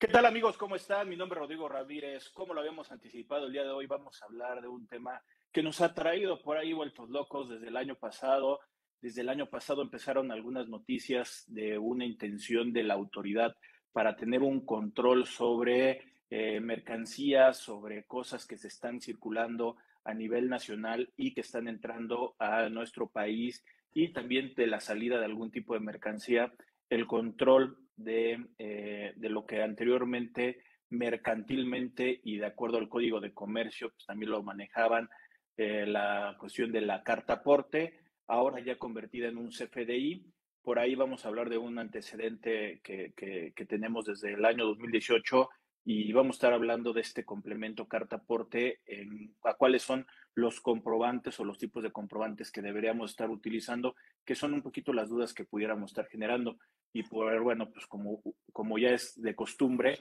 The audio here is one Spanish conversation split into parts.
¿Qué tal amigos? ¿Cómo están? Mi nombre es Rodrigo Ramírez. Como lo habíamos anticipado, el día de hoy vamos a hablar de un tema que nos ha traído por ahí vueltos locos desde el año pasado. Desde el año pasado empezaron algunas noticias de una intención de la autoridad para tener un control sobre eh, mercancías, sobre cosas que se están circulando a nivel nacional y que están entrando a nuestro país y también de la salida de algún tipo de mercancía, el control de, eh, de lo que anteriormente mercantilmente y de acuerdo al Código de Comercio, pues también lo manejaban eh, la cuestión de la carta aporte, ahora ya convertida en un CFDI. Por ahí vamos a hablar de un antecedente que, que, tenemos desde el año 2018 y vamos a estar hablando de este complemento carta aporte, a cuáles son los comprobantes o los tipos de comprobantes que deberíamos estar utilizando, que son un poquito las dudas que pudiéramos estar generando. Y por, bueno, pues como, como ya es de costumbre,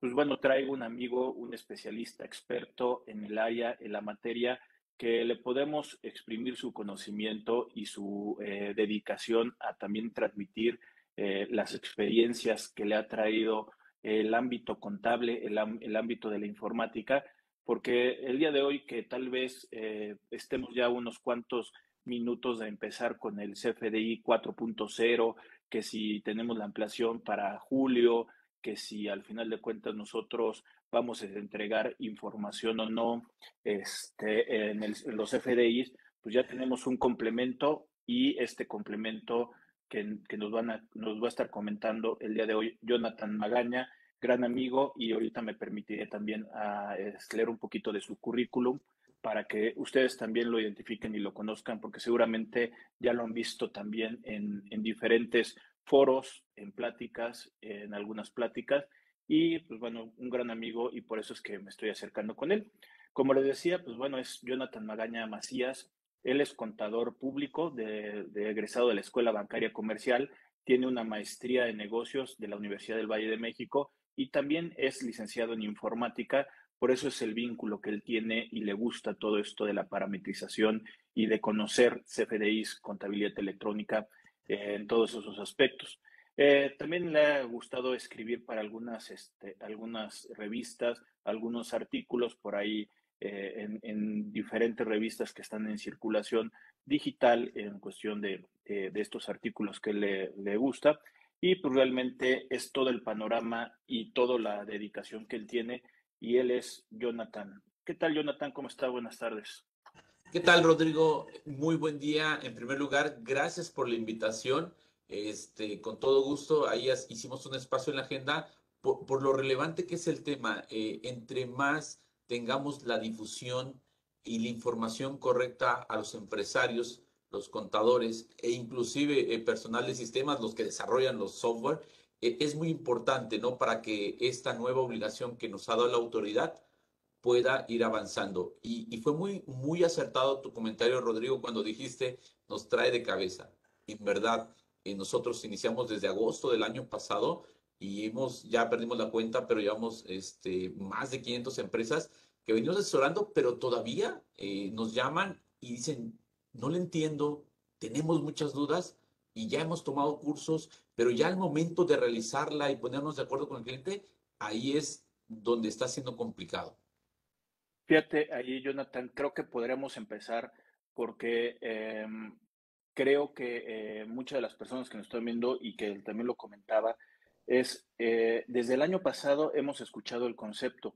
pues bueno, traigo un amigo, un especialista experto en el área, en la materia, que le podemos exprimir su conocimiento y su eh, dedicación a también transmitir eh, las experiencias que le ha traído el ámbito contable, el, el, ámbito de la informática, porque el día de hoy que tal vez eh, estemos ya unos cuantos minutos de empezar con el CFDI 4.0, que si tenemos la ampliación para julio, que si al final de cuentas nosotros vamos a entregar información o no este, en, el, en los FDIs, pues ya tenemos un complemento y este complemento que, que, nos, van a, nos va a estar comentando el día de hoy Jonathan Magaña, gran amigo, y ahorita me permitiré también ah, leer un poquito de su currículum para que ustedes también lo identifiquen y lo conozcan, porque seguramente ya lo han visto también en, en diferentes foros, en pláticas, en algunas pláticas, y pues bueno, un gran amigo y por eso es que me estoy acercando con él. Como les decía, pues bueno, es Jonathan Magaña Macías, él es contador público de, de egresado de la Escuela Bancaria Comercial, tiene una maestría de negocios de la Universidad del Valle de México y también es licenciado en informática, por eso es el vínculo que él tiene y le gusta todo esto de la parametrización y de conocer CFDIs, contabilidad electrónica, eh, en todos esos aspectos. Eh, también le ha gustado escribir para algunas, este, algunas revistas, algunos artículos por ahí eh, en, en, diferentes revistas que están en circulación digital en cuestión de, estos artículos que le, gusta. Y pues realmente es todo el panorama y toda la dedicación que él tiene. Y él es Jonathan. ¿Qué tal, Jonathan? ¿Cómo está? Buenas tardes. ¿Qué tal, Rodrigo? Muy buen día. En primer lugar, gracias por la invitación. Este, con todo gusto, ahí hicimos un espacio en la agenda por, por lo relevante que es el tema. Eh, entre más tengamos la difusión y la información correcta a los empresarios, los contadores e inclusive eh, personal de sistemas, los que desarrollan los software, eh, es muy importante, ¿no? Para que esta nueva obligación que nos ha dado la autoridad pueda ir avanzando. Y, y, fue muy, muy acertado tu comentario, Rodrigo, cuando dijiste, nos trae de cabeza. En verdad, eh, nosotros iniciamos desde agosto del año pasado y hemos, ya perdimos la cuenta, pero llevamos este, más de 500 empresas que venimos asesorando, pero todavía eh, nos llaman y dicen, no le entiendo, tenemos muchas dudas y ya hemos tomado cursos, pero ya al momento de realizarla y ponernos de acuerdo con el cliente, ahí es donde está siendo complicado. Fíjate, ahí Jonathan, creo que podríamos empezar porque eh, creo que eh, muchas de las personas que nos están viendo y que también lo comentaba, es eh, desde el año pasado hemos escuchado el concepto,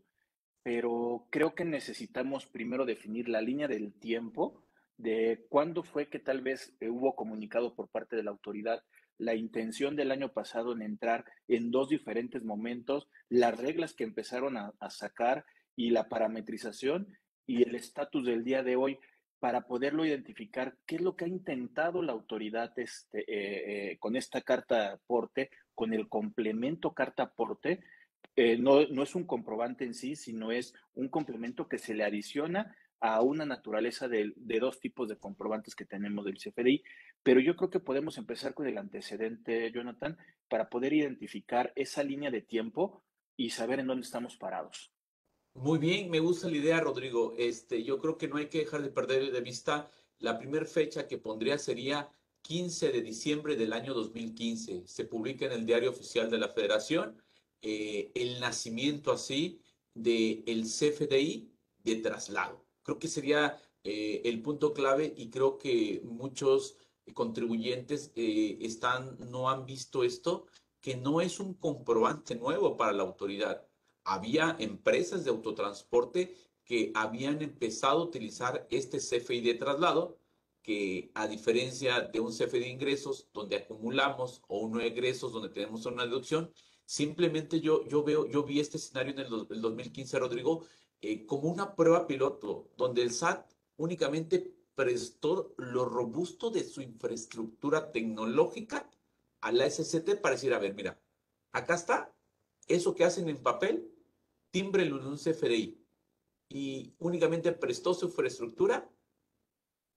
pero creo que necesitamos primero definir la línea del tiempo de cuándo fue que tal vez eh, hubo comunicado por parte de la autoridad la intención del año pasado en entrar en dos diferentes momentos, las reglas que empezaron a, sacar y la parametrización y el estatus del día de hoy para poderlo identificar qué es lo que ha intentado la autoridad este, eh, eh, con esta carta aporte, con el complemento carta aporte. No, no es un comprobante en sí, sino es un complemento que se le adiciona a una naturaleza de, de, dos tipos de comprobantes que tenemos del CFDI. Pero yo creo que podemos empezar con el antecedente, Jonathan, para poder identificar esa línea de tiempo y saber en dónde estamos parados. Muy bien, me gusta la idea, Rodrigo. Este, yo creo que no hay que dejar de perder de vista la primera fecha que pondría sería 15 de diciembre del año 2015. Se publica en el Diario Oficial de la Federación eh, el nacimiento así del el CFDI de traslado. Creo que sería eh, el punto clave y creo que muchos contribuyentes eh, están, no han visto esto, que no es un comprobante nuevo para la autoridad. Había empresas de autotransporte que habían empezado a utilizar este CFI de traslado, que a diferencia de un CFI de ingresos donde acumulamos o uno de egresos donde tenemos una deducción, simplemente yo, yo veo, yo vi este escenario en el, 2015, Rodrigo, eh, como una prueba piloto, donde el SAT únicamente prestó lo robusto de su infraestructura tecnológica a la SCT para decir, a ver, mira, acá está, eso que hacen en papel, tímbrelo en un CFDI. Y únicamente prestó su infraestructura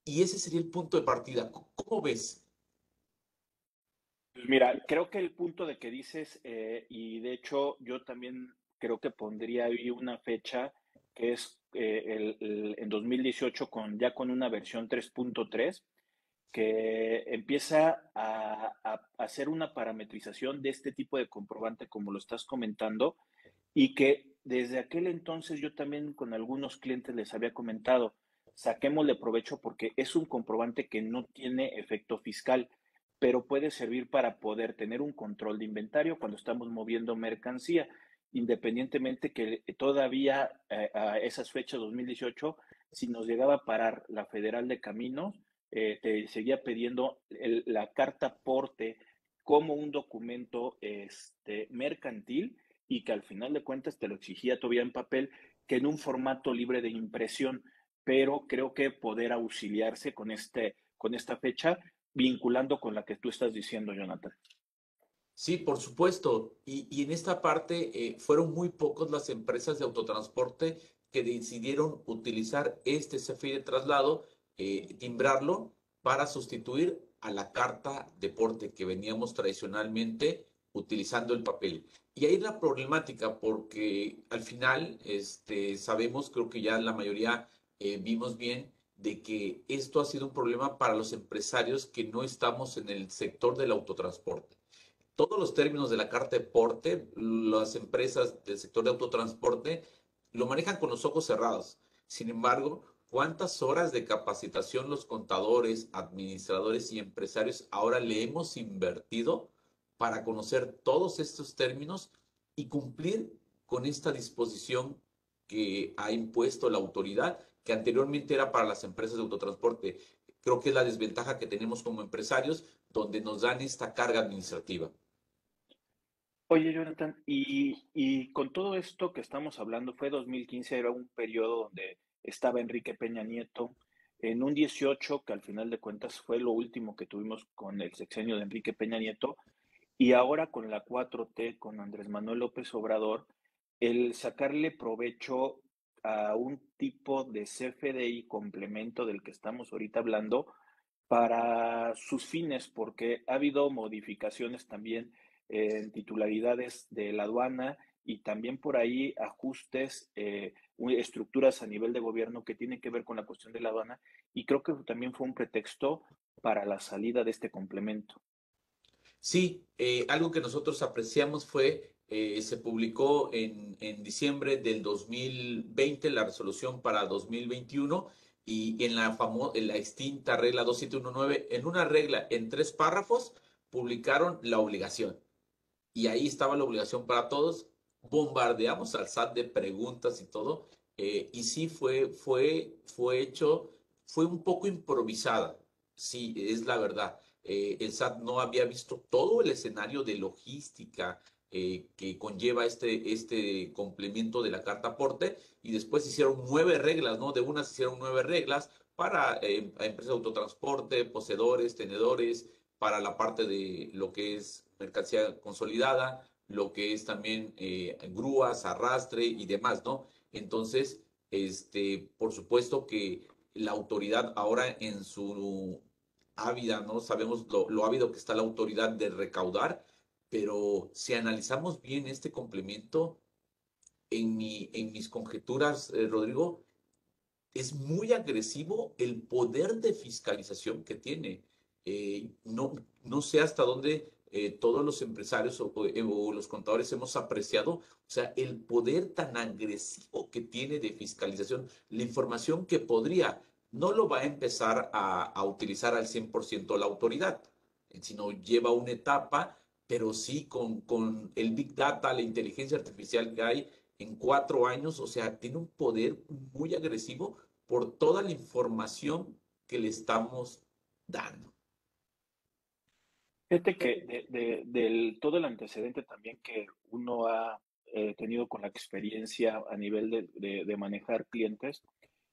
y ese sería el punto de partida. ¿Cómo ves? Pues mira, creo que el punto de que dices, eh, y de hecho yo también creo que pondría ahí una fecha que es eh, el, en 2018 con, ya con una versión 3.3 que empieza a, hacer una parametrización de este tipo de comprobante como lo estás comentando y que desde aquel entonces yo también con algunos clientes les había comentado, saquémosle provecho porque es un comprobante que no tiene efecto fiscal, pero puede servir para poder tener un control de inventario cuando estamos moviendo mercancía independientemente que todavía eh, a esas fechas 2018, si nos llegaba a parar la Federal de Caminos, eh, te seguía pidiendo la carta porte como un documento este, mercantil y que al final de cuentas te lo exigía todavía en papel que en un formato libre de impresión, pero creo que poder auxiliarse con, este, con esta fecha vinculando con la que tú estás diciendo, Jonathan. Sí, por supuesto. Y, en esta parte eh, fueron muy pocos las empresas de autotransporte que decidieron utilizar este CFI de traslado, eh, timbrarlo para sustituir a la carta de porte que veníamos tradicionalmente utilizando el papel. Y ahí la problemática, porque al final este, sabemos, creo que ya la mayoría eh, vimos bien, de que esto ha sido un problema para los empresarios que no estamos en el sector del autotransporte todos los términos de la carta de porte, las empresas del sector de autotransporte lo manejan con los ojos cerrados. Sin embargo, ¿cuántas horas de capacitación los contadores, administradores y empresarios ahora le hemos invertido para conocer todos estos términos y cumplir con esta disposición que ha impuesto la autoridad, que anteriormente era para las empresas de autotransporte? Creo que es la desventaja que tenemos como empresarios, donde nos dan esta carga administrativa. Oye, Jonathan, y, con todo esto que estamos hablando, fue 2015, era un periodo donde estaba Enrique Peña Nieto, en un 18, que al final de cuentas fue lo último que tuvimos con el sexenio de Enrique Peña Nieto, y ahora con la 4T, con Andrés Manuel López Obrador, el sacarle provecho a un tipo de CFDI complemento del que estamos ahorita hablando para sus fines, porque ha habido modificaciones también en titularidades de la aduana y también por ahí ajustes, eh, estructuras a nivel de gobierno que tienen que ver con la cuestión de la aduana y creo que también fue un pretexto para la salida de este complemento. Sí, eh, algo que nosotros apreciamos fue, eh, se publicó en, en, diciembre del 2020 la resolución para 2021 y en la, en la extinta regla 2719, en una regla en tres párrafos, publicaron la obligación y ahí estaba la obligación para todos. Bombardeamos al SAT de preguntas y todo. Eh, y sí fue, fue, fue hecho, fue un poco improvisada. Sí, es la verdad. Eh, el SAT no había visto todo el escenario de logística eh, que conlleva este, este complemento de la carta aporte y después hicieron nueve reglas, ¿no? De unas hicieron nueve reglas para empresas de autotransporte, poseedores, tenedores, para la parte de lo que es mercancía consolidada, lo que es también eh, grúas, arrastre y demás, ¿no? Entonces, este, por supuesto que la autoridad ahora en su ávida, ¿no? Sabemos lo, ávido que está la autoridad de recaudar, pero si analizamos bien este complemento, en, mi, en mis conjeturas, eh, Rodrigo, es muy agresivo el poder de fiscalización que tiene. Eh, no, no sé hasta dónde eh, todos los empresarios o, o, los contadores hemos apreciado, o sea, el poder tan agresivo que tiene de fiscalización, la información que podría, no lo va a empezar a, a utilizar al 100% la autoridad, sino lleva una etapa, pero sí con, con el Big Data, la inteligencia artificial que hay en cuatro años, o sea, tiene un poder muy agresivo por toda la información que le estamos dando. Fíjate que de, del, todo el antecedente también que uno ha eh, tenido con la experiencia a nivel de, de, manejar clientes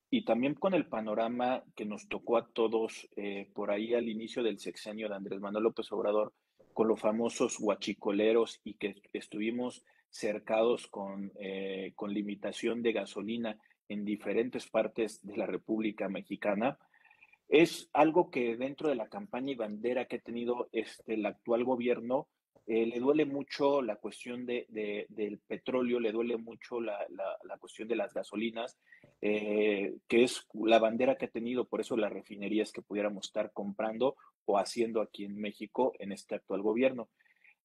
y también con el panorama que nos tocó a todos eh, por ahí al inicio del sexenio de Andrés Manuel López Obrador, con los famosos huachicoleros y que estuvimos cercados con, eh, con limitación de gasolina en diferentes partes de la República Mexicana, es algo que dentro de la campaña y bandera que ha tenido este, el actual gobierno, eh, le duele mucho la cuestión de, del petróleo, le duele mucho la, la, cuestión de las gasolinas, eh, que es la bandera que ha tenido, por eso las refinerías que pudiéramos estar comprando o haciendo aquí en México en este actual gobierno.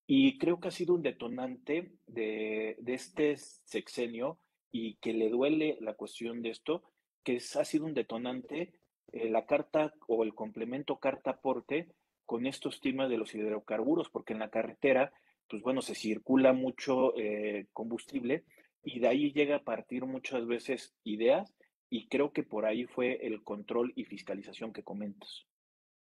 Y creo que ha sido un detonante de, de este sexenio y que le duele la cuestión de esto, que es, ha sido un detonante eh, la carta o el complemento carta aporte con estos temas de los hidrocarburos, porque en la carretera, pues bueno, se circula mucho eh, combustible y de ahí llega a partir muchas veces ideas y creo que por ahí fue el control y fiscalización que comentas.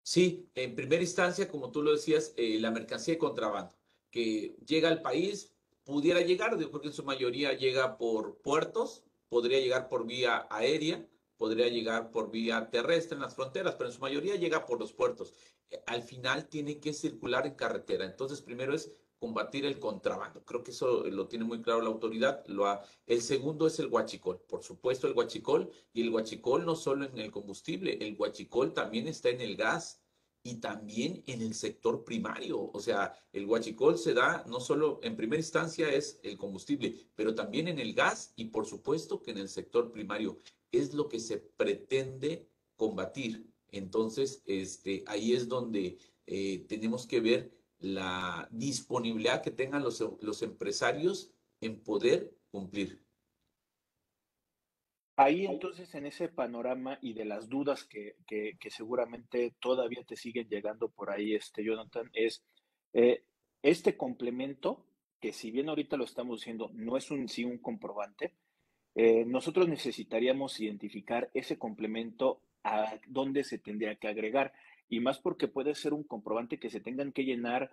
Sí, en primera instancia, como tú lo decías, eh, la mercancía de contrabando que llega al país pudiera llegar, porque en su mayoría llega por puertos, podría llegar por vía aérea, podría llegar por vía terrestre en las fronteras, pero en su mayoría llega por los puertos. Eh, al final tiene que circular en carretera. Entonces, primero es combatir el contrabando. Creo que eso lo tiene muy claro la autoridad. Lo ha... El segundo es el guachicol. Por supuesto, el guachicol. Y el guachicol no solo en el combustible, el guachicol también está en el gas y también en el sector primario. O sea, el guachicol se da no solo en primera instancia es el combustible, pero también en el gas y por supuesto que en el sector primario es lo que se pretende combatir. Entonces, este, ahí es donde eh, tenemos que ver la disponibilidad que tengan los, los empresarios en poder cumplir. Ahí entonces en ese panorama y de las dudas que, que, seguramente todavía te siguen llegando por ahí, este Jonathan, es eh, este complemento, que si bien ahorita lo estamos diciendo, no es un sí un comprobante, eh, nosotros necesitaríamos identificar ese complemento a dónde se tendría que agregar, y más porque puede ser un comprobante que se tengan que llenar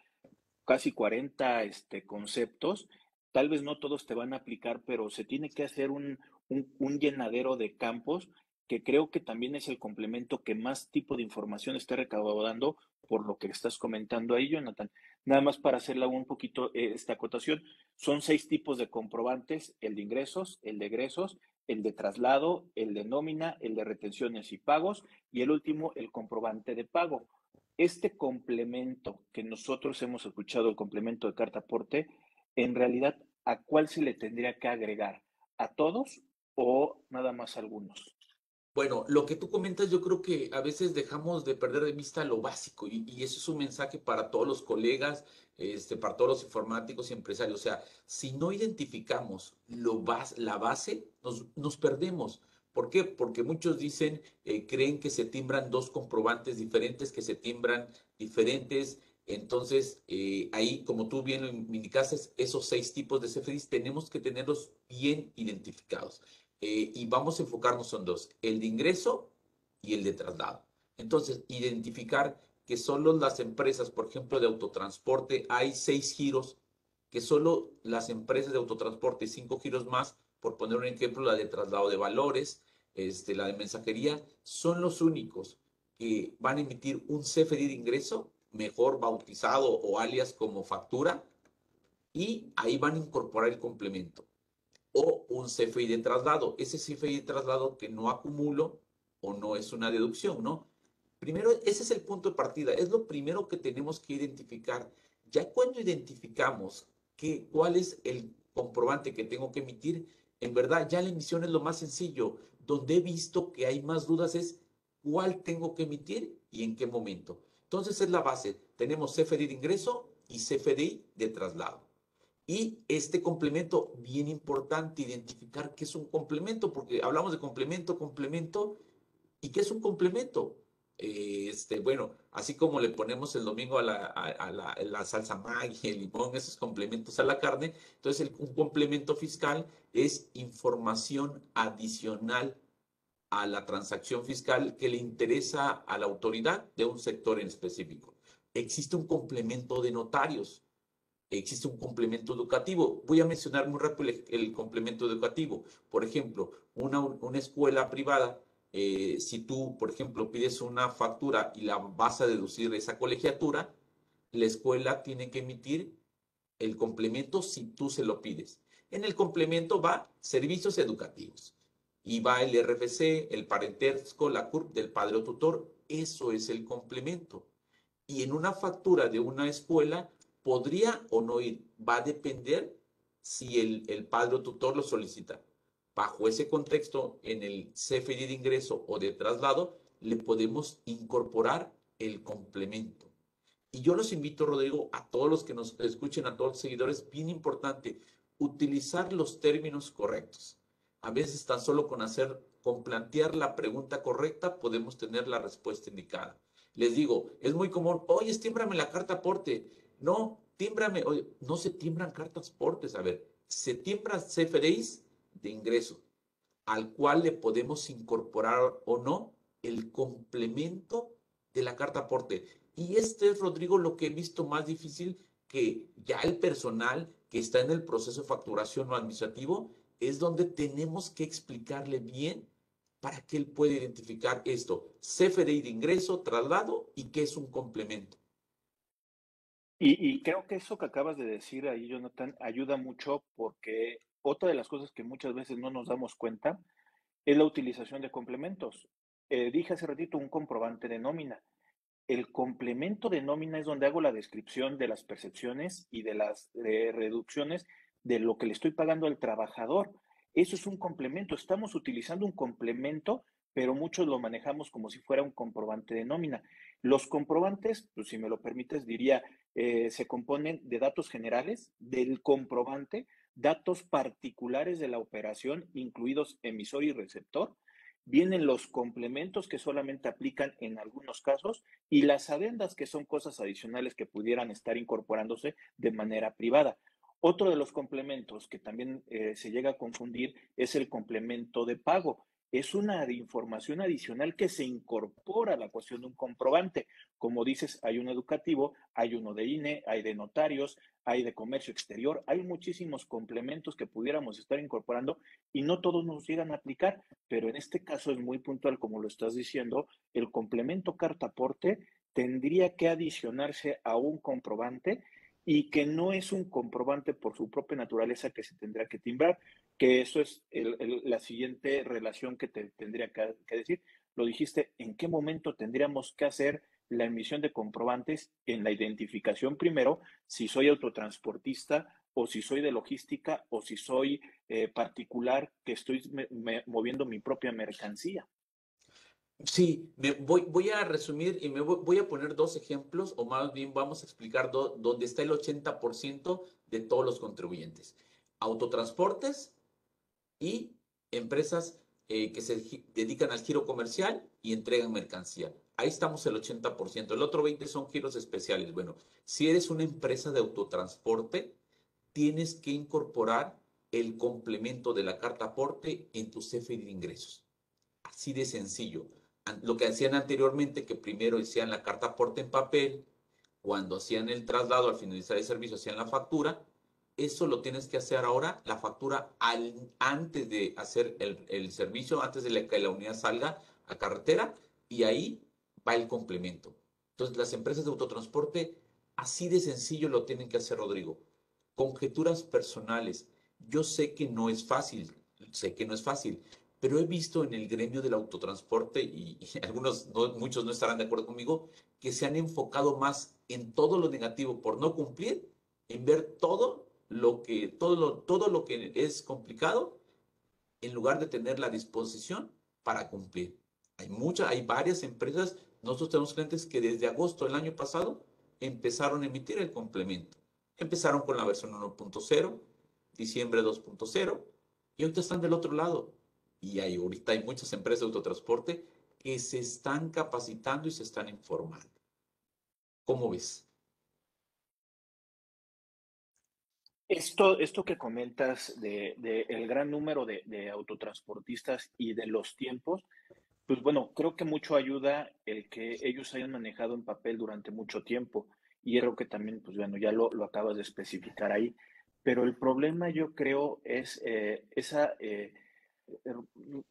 casi 40 este, conceptos, tal vez no todos te van a aplicar, pero se tiene que hacer un, un, llenadero de campos que creo que también es el complemento que más tipo de información está recaudando por lo que estás comentando ahí, Jonathan. Nada más para hacerla un poquito eh, esta acotación, son seis tipos de comprobantes, el de ingresos, el de egresos, el de traslado, el de nómina, el de retenciones y pagos y el último, el comprobante de pago. Este complemento que nosotros hemos escuchado, el complemento de carta aporte, en realidad, ¿a cuál se le tendría que agregar? ¿A todos o nada más a algunos? Bueno, lo que tú comentas, yo creo que a veces dejamos de perder de vista lo básico y, eso es un mensaje para todos los colegas, este, para todos los informáticos y empresarios. O sea, si no identificamos lo la base, nos, nos perdemos. ¿Por qué? Porque muchos dicen, eh, creen que se timbran dos comprobantes diferentes, que se timbran diferentes. Entonces, eh, ahí, como tú bien lo indicaste, esos seis tipos de CFDIs tenemos que tenerlos bien identificados. Eh, y vamos a enfocarnos en dos, el de ingreso y el de traslado. Entonces, identificar que solo las empresas, por ejemplo, de autotransporte, hay seis giros, que solo las empresas de autotransporte, cinco giros más, por poner un ejemplo, la de traslado de valores, este, la de mensajería, son los únicos que van a emitir un CFD de ingreso, mejor bautizado o alias como factura, y ahí van a incorporar el complemento o un CFI de traslado. Ese CFI de traslado que no acumulo o no es una deducción, ¿no? Primero, ese es el punto de partida, es lo primero que tenemos que identificar. Ya cuando identificamos que, cuál es el comprobante que tengo que emitir, en verdad ya la emisión es lo más sencillo. Donde he visto que hay más dudas es cuál tengo que emitir y en qué momento. Entonces es la base. Tenemos CFDI de ingreso y CFDI de traslado. Y este complemento, bien importante, identificar qué es un complemento, porque hablamos de complemento, complemento, ¿y qué es un complemento? este, bueno, así como le ponemos el domingo a la, a, la, salsa Maggi, el limón, esos complementos a la carne, entonces un complemento fiscal es información adicional a la transacción fiscal que le interesa a la autoridad de un sector en específico. Existe un complemento de notarios, existe un complemento educativo. Voy a mencionar muy rápido el, complemento educativo. Por ejemplo, una, una escuela privada eh, si tú, por ejemplo, pides una factura y la vas a deducir esa colegiatura, la escuela tiene que emitir el complemento si tú se lo pides. En el complemento va servicios educativos y va el RFC, el parentesco, la CURP del padre o tutor. Eso es el complemento. Y en una factura de una escuela podría o no ir. Va a depender si el, el padre o tutor lo solicita. Bajo ese contexto, en el CFD de ingreso o de traslado, le podemos incorporar el complemento. Y yo los invito, Rodrigo, a todos los que nos escuchen, a todos los seguidores, bien importante, utilizar los términos correctos. A veces tan solo con hacer, con plantear la pregunta correcta, podemos tener la respuesta indicada. Les digo, es muy común, oye, tímbrame la carta aporte. No, tímbrame, oye, no se timbran cartas aportes. A ver, se timbran CFDIs de ingreso, al cual le podemos incorporar o no el complemento de la carta aporte. Y este es, Rodrigo, lo que he visto más difícil que ya el personal que está en el proceso de facturación o administrativo es donde tenemos que explicarle bien para que él pueda identificar esto, CFDI de ingreso, traslado y qué es un complemento. Y, creo que eso que acabas de decir ahí, Jonathan, ayuda mucho porque otra de las cosas que muchas veces no nos damos cuenta es la utilización de complementos. Eh, dije hace ratito un comprobante de nómina. El complemento de nómina es donde hago la descripción de las percepciones y de las reducciones de lo que le estoy pagando al trabajador. Eso es un complemento. Estamos utilizando un complemento, pero muchos lo manejamos como si fuera un comprobante de nómina. Los comprobantes, pues si me lo permites, diría, eh, se componen de datos generales del comprobante, datos particulares de la operación, incluidos emisor y receptor, vienen los complementos que solamente aplican en algunos casos y las adendas que son cosas adicionales que pudieran estar incorporándose de manera privada. Otro de los complementos que también eh, se llega a confundir es el complemento de pago es una información adicional que se incorpora a la cuestión de un comprobante. Como dices, hay un educativo, hay uno de INE, hay de notarios, hay de comercio exterior, hay muchísimos complementos que pudiéramos estar incorporando y no todos nos llegan a aplicar, pero en este caso es muy puntual, como lo estás diciendo, el complemento carta aporte tendría que adicionarse a un comprobante y que no es un comprobante por su propia naturaleza que se tendrá que timbrar, que eso es la siguiente relación que te tendría que, decir. Lo dijiste, ¿en qué momento tendríamos que hacer la emisión de comprobantes en la identificación primero, si soy autotransportista o si soy de logística o si soy eh, particular que estoy moviendo mi propia mercancía? Sí, me voy, voy a resumir y me voy, a poner dos ejemplos, o más bien vamos a explicar dónde está el 80% de todos los contribuyentes. Autotransportes y empresas eh, que se dedican al giro comercial y entregan mercancía. Ahí estamos el 80%. El otro 20% son giros especiales. Bueno, si eres una empresa de autotransporte, tienes que incorporar el complemento de la carta aporte en tu CFE de ingresos. Así de sencillo lo que hacían anteriormente, que primero hacían la carta aporte en papel, cuando hacían el traslado al finalizar el servicio, hacían la factura, eso lo tienes que hacer ahora, la factura antes de hacer el, servicio, antes de que la unidad salga a carretera, y ahí va el complemento. Entonces, las empresas de autotransporte, así de sencillo lo tienen que hacer, Rodrigo. Conjeturas personales. Yo sé que no es fácil, sé que no es fácil, pero he visto en el gremio del autotransporte, y, algunos, muchos no estarán de acuerdo conmigo, que se han enfocado más en todo lo negativo por no cumplir, en ver todo lo que, todo lo, todo lo que es complicado, en lugar de tener la disposición para cumplir. Hay muchas, hay varias empresas, nosotros tenemos clientes que desde agosto del año pasado empezaron a emitir el complemento. Empezaron con la versión 1.0, diciembre 2.0, y ahorita están del otro lado. Y hay, ahorita hay muchas empresas de autotransporte que se están capacitando y se están informando. ¿Cómo ves? Esto, esto que comentas de, el gran número de, de, autotransportistas y de los tiempos, pues bueno, creo que mucho ayuda el que ellos hayan manejado en papel durante mucho tiempo. Y creo que también, pues bueno, ya lo, lo acabas de especificar ahí. Pero el problema yo creo es eh, esa, eh,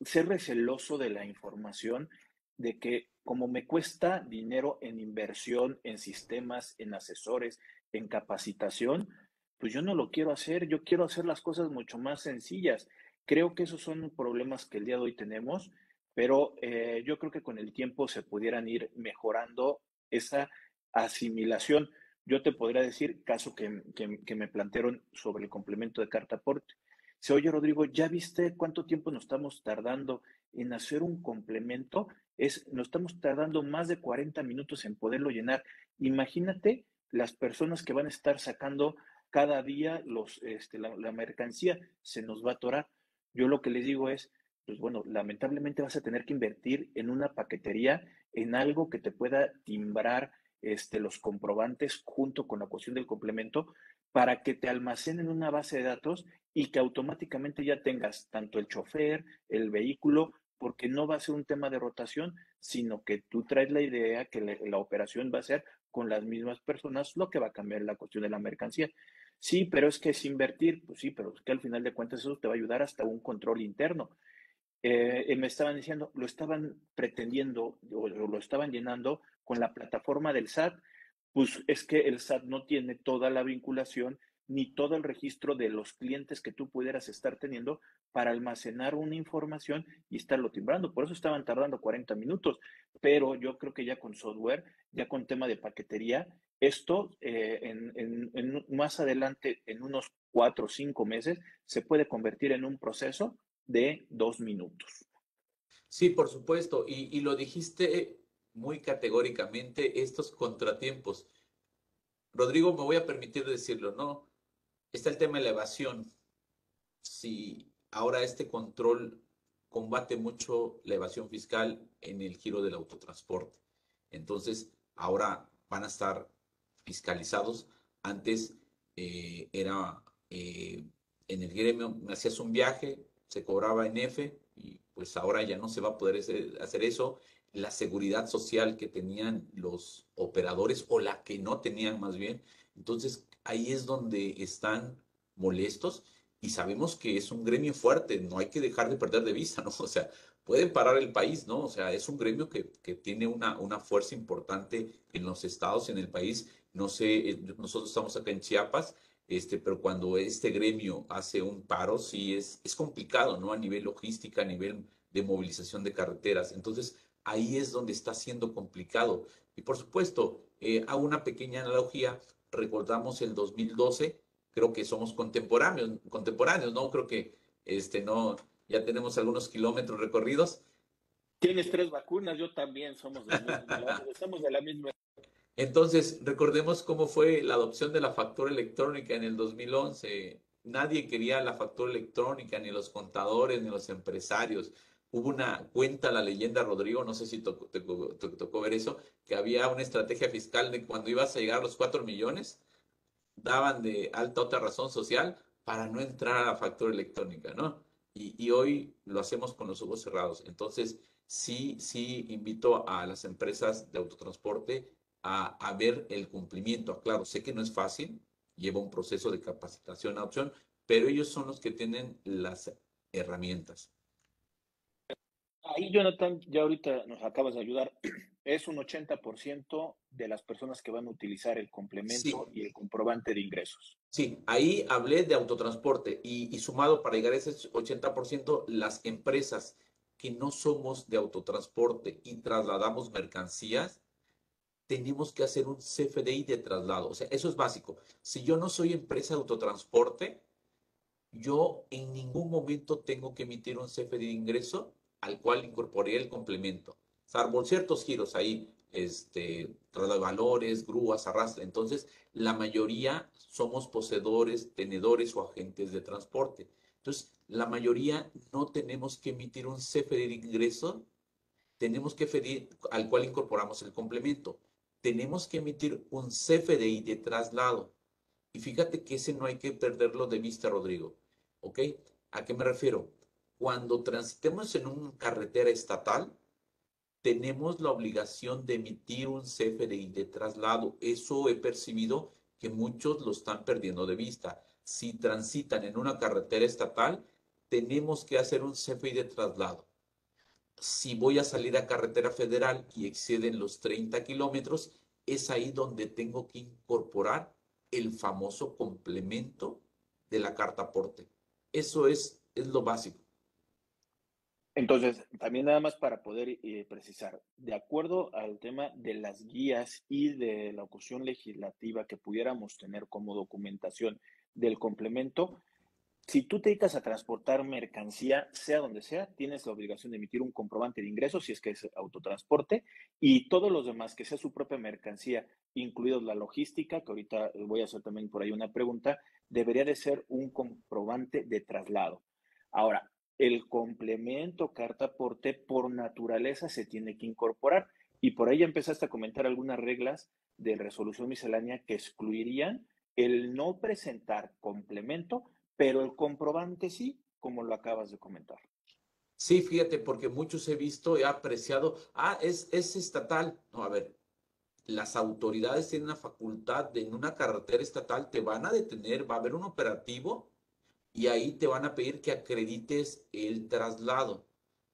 ser receloso de la información, de que como me cuesta dinero en inversión, en sistemas, en asesores, en capacitación, pues yo no lo quiero hacer, yo quiero hacer las cosas mucho más sencillas. Creo que esos son problemas que el día de hoy tenemos, pero eh, yo creo que con el tiempo se pudieran ir mejorando esa asimilación. Yo te podría decir, caso que, que, me plantearon sobre el complemento de carta aporte. Se oye, Rodrigo, ¿ya viste cuánto tiempo nos estamos tardando en hacer un complemento? Es, nos estamos tardando más de 40 minutos en poderlo llenar. Imagínate las personas que van a estar sacando cada día los, este, la, mercancía se nos va a atorar. Yo lo que les digo es, pues bueno, lamentablemente vas a tener que invertir en una paquetería, en algo que te pueda timbrar este, los comprobantes junto con la cuestión del complemento para que te almacenen una base de datos y que automáticamente ya tengas tanto el chofer, el vehículo, porque no va a ser un tema de rotación, sino que tú traes la idea que la operación va a ser con las mismas personas, lo que va a cambiar la cuestión de la mercancía. Sí, pero es que es invertir, pues sí, pero es que al final de cuentas eso te va a ayudar hasta un control interno. Eh, eh, me estaban diciendo, lo estaban pretendiendo o lo estaban llenando con la plataforma del SAT, pues es que el SAT no tiene toda la vinculación ni todo el registro de los clientes que tú pudieras estar teniendo para almacenar una información y estarlo timbrando. Por eso estaban tardando 40 minutos, pero yo creo que ya con software, ya con tema de paquetería, esto eh, en, más adelante, en unos cuatro o cinco meses, se puede convertir en un proceso de dos minutos. Sí, por supuesto, y, y lo dijiste muy categóricamente, estos contratiempos. Rodrigo, me voy a permitir decirlo, ¿no? Está el tema de la evasión. Si ahora este control combate mucho la evasión fiscal en el giro del autotransporte. Entonces, ahora van a estar fiscalizados. Antes eh, era eh, en el gremio, me hacías un viaje, se cobraba en F y pues ahora ya no se va a poder hacer eso. La seguridad social que tenían los operadores o la que no tenían más bien. Entonces, ahí es donde están molestos y sabemos que es un gremio fuerte, no hay que dejar de perder de vista, ¿no? O sea, pueden parar el país, ¿no? O sea, es un gremio que, que tiene una, una fuerza importante en los estados, en el país. No sé, eh, nosotros estamos acá en Chiapas, este, pero cuando este gremio hace un paro, sí es, es complicado, ¿no? A nivel logística, a nivel de movilización de carreteras. Entonces, ahí es donde está siendo complicado. Y por supuesto, eh, hago una pequeña analogía recordamos el 2012, creo que somos contemporáneos, contemporáneos, ¿no? Creo que este, no, ya tenemos algunos kilómetros recorridos. Tienes tres vacunas, yo también somos de la, estamos de la misma. Entonces, recordemos cómo fue la adopción de la factura electrónica en el 2011. Nadie quería la factura electrónica, ni los contadores, ni los empresarios hubo una cuenta, la leyenda Rodrigo, no sé si te, tocó ver eso, que había una estrategia fiscal de cuando ibas a llegar a los 4 millones, daban de alta otra razón social para no entrar a la factura electrónica, ¿no? Y, hoy lo hacemos con los ojos cerrados. Entonces, sí, sí invito a las empresas de autotransporte a, a ver el cumplimiento. Claro, sé que no es fácil, lleva un proceso de capacitación a opción, pero ellos son los que tienen las herramientas. Ahí, Jonathan, ya ahorita nos acabas de ayudar. Es un 80% de las personas que van a utilizar el complemento y el comprobante de ingresos. Sí, ahí hablé de autotransporte y, y sumado para llegar a ese 80%, las empresas que no somos de autotransporte y trasladamos mercancías, tenemos que hacer un CFDI de traslado. O sea, eso es básico. Si yo no soy empresa de autotransporte, yo en ningún momento tengo que emitir un CFDI de ingreso al cual incorporé el complemento, salvo ciertos giros ahí, este, valores, grúas, arrastre. Entonces, la mayoría somos poseedores, tenedores o agentes de transporte. Entonces, la mayoría no tenemos que emitir un CFD de ingreso, tenemos que pedir, al cual incorporamos el complemento. Tenemos que emitir un CFDI de traslado. Y fíjate que ese no hay que perderlo de vista, Rodrigo. ¿Ok? ¿A qué me refiero? Cuando transitemos en una carretera estatal, tenemos la obligación de emitir un CFDI de traslado. Eso he percibido que muchos lo están perdiendo de vista. Si transitan en una carretera estatal, tenemos que hacer un CFDI de traslado. Si voy a salir a carretera federal y exceden los 30 kilómetros, es ahí donde tengo que incorporar el famoso complemento de la carta aporte. Eso es, es lo básico. Entonces, también nada más para poder eh, precisar, de acuerdo al tema de las guías y de la ocasión legislativa que pudiéramos tener como documentación del complemento, si tú te dedicas a transportar mercancía, sea donde sea, tienes la obligación de emitir un comprobante de ingresos si es que es autotransporte y todos los demás, que sea su propia mercancía, incluidos la logística, que ahorita voy a hacer también por ahí una pregunta, debería de ser un comprobante de traslado. Ahora, el complemento carta aporte por naturaleza se tiene que incorporar. Y por ahí empezaste a comentar algunas reglas de resolución miscelánea que excluirían el no presentar complemento, pero el comprobante sí, como lo acabas de comentar. Sí, fíjate, porque muchos he visto y he apreciado, ah, es, es estatal. No, a ver, las autoridades tienen la facultad de en una carretera estatal te van a detener, va a haber un operativo y ahí te van a pedir que acredites el traslado.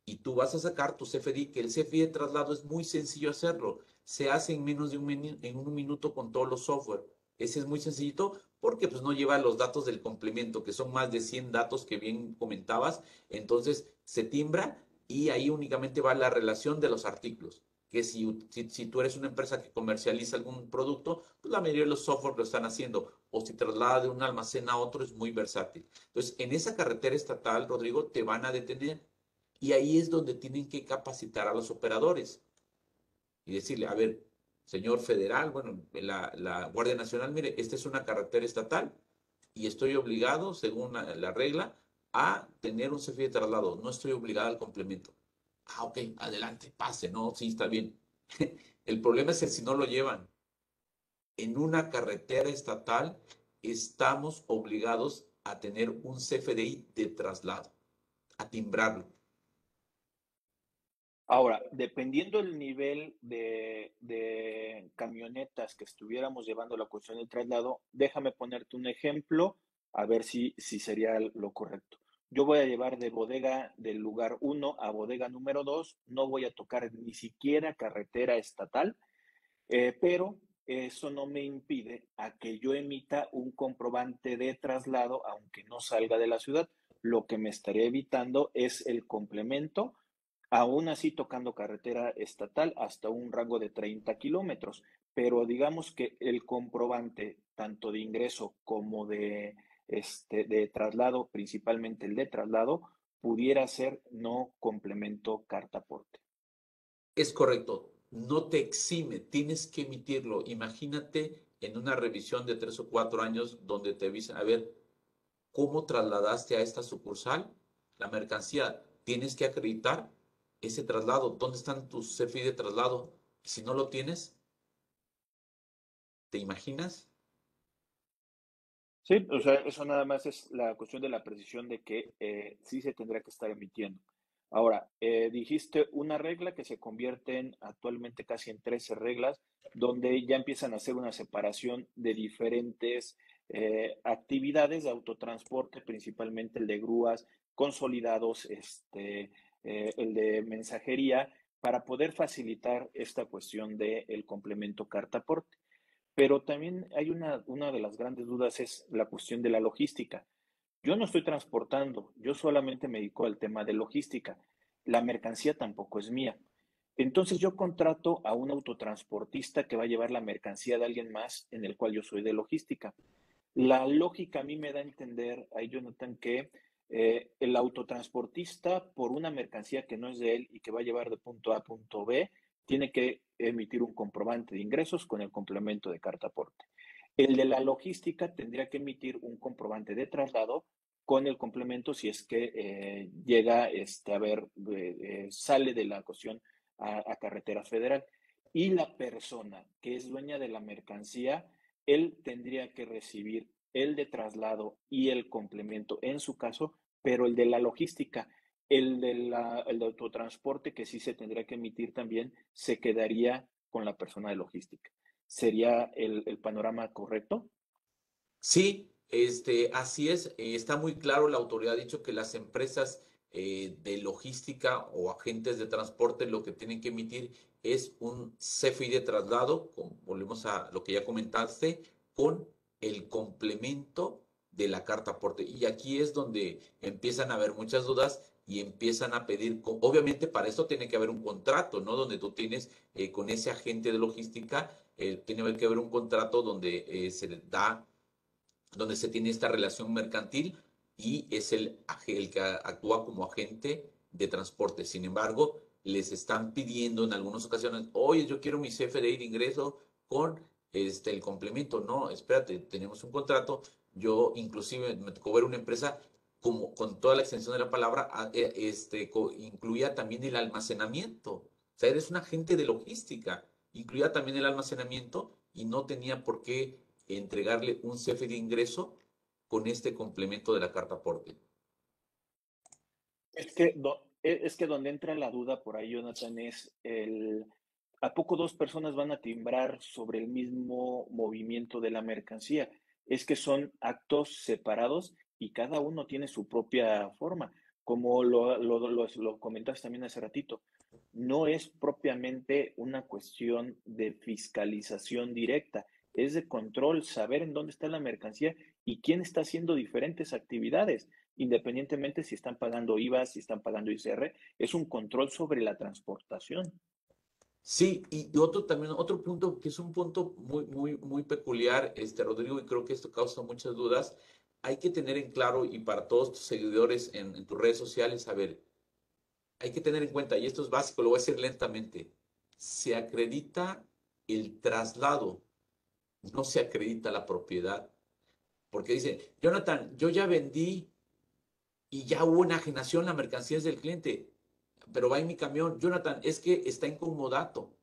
Y tú vas a sacar tu CFDI, que el CFDI de traslado es muy sencillo hacerlo. Se hace en menos de un, en un minuto con todos los software. Ese es muy sencillito porque pues no lleva los datos del complemento, que son más de 100 datos que bien comentabas. Entonces se timbra y ahí únicamente va la relación de los artículos que si, si, tú eres una empresa que comercializa algún producto, pues la mayoría de los software lo están haciendo. O si traslada de un almacén a otro, es muy versátil. Entonces, en esa carretera estatal, Rodrigo, te van a detener. Y ahí es donde tienen que capacitar a los operadores. Y decirle, a ver, señor federal, bueno, la, la Guardia Nacional, mire, esta es una carretera estatal y estoy obligado, según la, la regla, a tener un CFI de traslado. No estoy obligado al complemento. Ah, ok, adelante, pase, ¿no? Sí, está bien. El problema es que si no lo llevan en una carretera estatal, estamos obligados a tener un CFDI de traslado, a timbrarlo. Ahora, dependiendo del nivel de, de, camionetas que estuviéramos llevando la cuestión del traslado, déjame ponerte un ejemplo, a ver si, si sería lo correcto. Yo voy a llevar de bodega del lugar 1 a bodega número 2, no voy a tocar ni siquiera carretera estatal, eh, pero eso no me impide a que yo emita un comprobante de traslado, aunque no salga de la ciudad. Lo que me estaría evitando es el complemento, aún así tocando carretera estatal hasta un rango de 30 kilómetros. Pero digamos que el comprobante, tanto de ingreso como de este, de traslado, principalmente el de traslado, pudiera ser no complemento carta aporte. Es correcto, no te exime, tienes que emitirlo. Imagínate en una revisión de tres o cuatro años donde te dicen, a ver, ¿cómo trasladaste a esta sucursal la mercancía? Tienes que acreditar ese traslado. ¿Dónde están tus CFI de traslado? Si no lo tienes, ¿te imaginas? Sí, o sea, eso nada más es la cuestión de la precisión de que eh, sí se tendrá que estar emitiendo. Ahora, eh, dijiste una regla que se convierte en actualmente casi en 13 reglas, donde ya empiezan a hacer una separación de diferentes eh, actividades de autotransporte, principalmente el de grúas, consolidados, este, el de mensajería, para poder facilitar esta cuestión del complemento carta-aporte. Pero también hay una, una de las grandes dudas es la cuestión de la logística. Yo no estoy transportando, yo solamente me dedico al tema de logística. La mercancía tampoco es mía. Entonces yo contrato a un autotransportista que va a llevar la mercancía de alguien más en el cual yo soy de logística. La lógica a mí me da a entender, ahí Jonathan, que eh, el autotransportista por una mercancía que no es de él y que va a llevar de punto A a punto B, tiene que emitir un comprobante de ingresos con el complemento de carta aporte. El de la logística tendría que emitir un comprobante de traslado con el complemento si es que eh, llega este, a ver, eh, sale de la cuestión a, carretera federal. Y la persona que es dueña de la mercancía, él tendría que recibir el de traslado y el complemento en su caso, pero el de la logística, el de, la, el de autotransporte que sí se tendría que emitir también, se quedaría con la persona de logística. ¿Sería el, el panorama correcto? Sí, este, así es, está muy claro, la autoridad ha dicho que las empresas eh, de logística o agentes de transporte lo que tienen que emitir es un CFI de traslado, volvemos a lo que ya comentaste, con el complemento de la carta aporte. Y aquí es donde empiezan a haber muchas dudas y empiezan a pedir, obviamente para eso tiene que haber un contrato, ¿no? Donde tú tienes eh, con ese agente de logística, tiene que haber un contrato donde se da donde se tiene esta relación mercantil y es el, el que actúa como agente de transporte. Sin embargo, les están pidiendo en algunas ocasiones, oye, yo quiero mi CFDI de ingreso con este, el complemento. No, espérate, tenemos un contrato. Yo inclusive me tocó ver una empresa como con toda la extensión de la palabra, e, este, incluía también el almacenamiento. O sea, eres un agente de logística, incluía también el almacenamiento y no tenía por qué entregarle un CFD de ingreso con este complemento de la carta aporte. Es que, e, es que donde entra la duda por ahí, Jonathan, es el, ¿a poco dos personas van a timbrar sobre el mismo movimiento de la mercancía? Es que son actos separados y cada uno tiene su propia forma. Como lo, lo, lo, lo comentaste también hace ratito, no es propiamente una cuestión de fiscalización directa, es de control, saber en dónde está la mercancía y quién está haciendo diferentes actividades, independientemente si están pagando IVA, si están pagando ICR, es un control sobre la transportación. Sí, y otro también, otro punto que es un punto muy, muy, muy peculiar, este Rodrigo, y creo que esto causa muchas dudas, hay que tener en claro, y para todos tus seguidores en, tus redes sociales, a ver, hay que tener en cuenta, y esto es básico, lo voy a decir lentamente, se acredita el traslado no se acredita la propiedad. Porque dice, Jonathan, yo ya vendí y ya hubo una enajenación, la mercancía es del cliente, pero va en mi camión. Jonathan, es que está incomodato.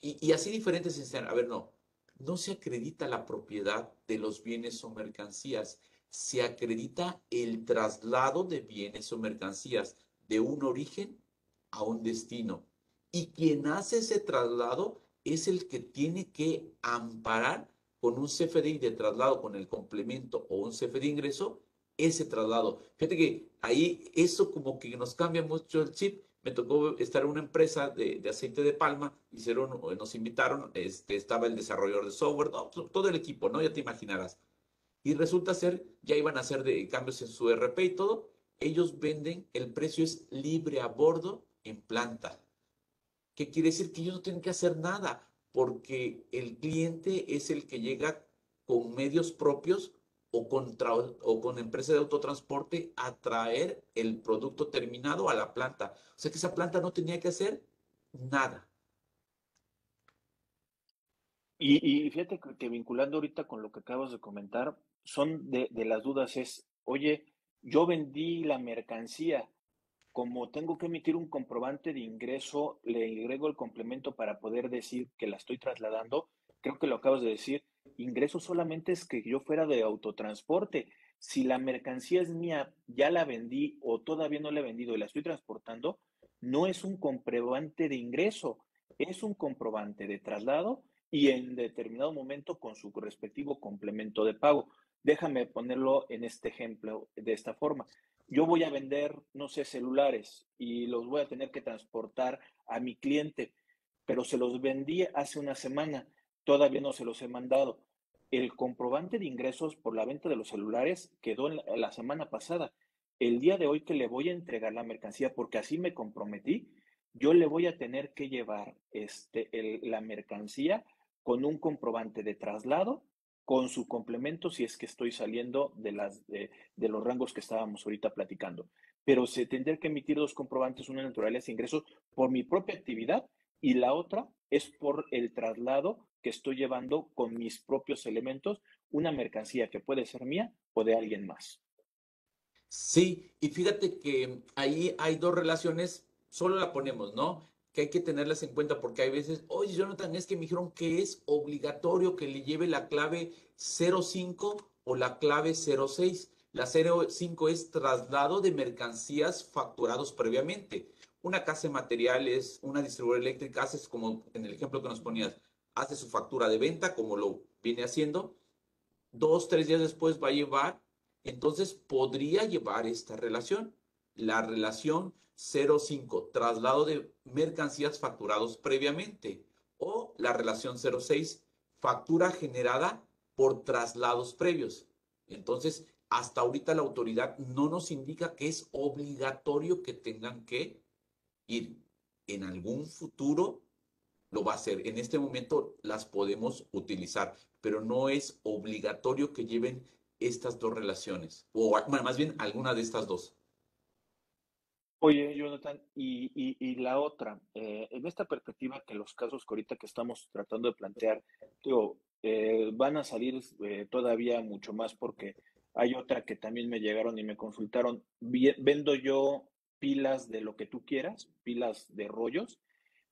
Y, y así diferentes. A ver, no, no se acredita la propiedad de los bienes o mercancías, se acredita el traslado de bienes o mercancías de un origen a un destino. Y quien hace ese traslado es el que tiene que amparar con un CFDI de traslado con el complemento o un CFDI de ingreso, ese traslado. Fíjate que ahí eso como que nos cambia mucho el chip. Me tocó estar en una empresa de, aceite de palma, hicieron, nos invitaron, este, estaba el desarrollador de software, todo el equipo, ¿no? Ya te imaginarás. Y resulta ser, ya iban a hacer cambios en su RP y todo, ellos venden, el precio es libre a bordo en planta. ¿Qué quiere decir? Que ellos no tienen que hacer nada porque el cliente es el que llega con medios propios o con, o con empresa de autotransporte a traer el producto terminado a la planta. O sea que esa planta no tenía que hacer nada. Y, fíjate que, vinculando ahorita con lo que acabas de comentar, son de, las dudas es, oye, yo vendí la mercancía, como tengo que emitir un comprobante de ingreso, le agrego el complemento para poder decir que la estoy trasladando. Creo que lo acabas de decir. Ingreso solamente es que yo fuera de autotransporte. Si la mercancía es mía, ya la vendí o todavía no la he vendido y la estoy transportando, no es un comprobante de ingreso, es un comprobante de traslado y en determinado momento con su respectivo complemento de pago. Déjame ponerlo en este ejemplo de esta forma yo voy a vender, no sé, celulares y los voy a tener que transportar a mi cliente, pero se los vendí hace una semana, todavía no se los he mandado. El comprobante de ingresos por la venta de los celulares quedó la, semana pasada. El día de hoy que le voy a entregar la mercancía, porque así me comprometí, yo le voy a tener que llevar este, la mercancía con un comprobante de traslado con su complemento si es que estoy saliendo de, las, de, los rangos que estábamos ahorita platicando. Pero se tendría que emitir dos comprobantes, una naturaleza de ingresos por mi propia actividad y la otra es por el traslado que estoy llevando con mis propios elementos, una mercancía que puede ser mía o de alguien más. Sí, y fíjate que ahí hay dos relaciones, solo la ponemos, ¿no? Que hay que tenerlas en cuenta porque hay veces, oye, Jonathan, es que me dijeron que es obligatorio que le lleve la clave 05 o la clave 06. La 05 es traslado de mercancías facturados previamente. Una casa de materiales, una distribuidora eléctrica, haces como en el ejemplo que nos ponías, hace su factura de venta, como lo viene haciendo. Dos, tres días después va a llevar entonces podría llevar esta relación. La relación 05, traslado de mercancías facturados previamente. O la relación 06, factura generada por traslados previos. Entonces, hasta ahorita la autoridad no nos indica que es obligatorio que tengan que ir. En algún futuro lo va a hacer. En este momento las podemos utilizar, pero no es obligatorio que lleven estas dos relaciones? O más bien alguna de estas dos. Oye, Jonathan, y, la otra, eh, en esta perspectiva que los casos que ahorita que estamos tratando de plantear, digo, eh, van a salir eh, todavía mucho más porque hay otra que también me llegaron y me consultaron. Vendo yo pilas de lo que tú quieras, pilas de rollos,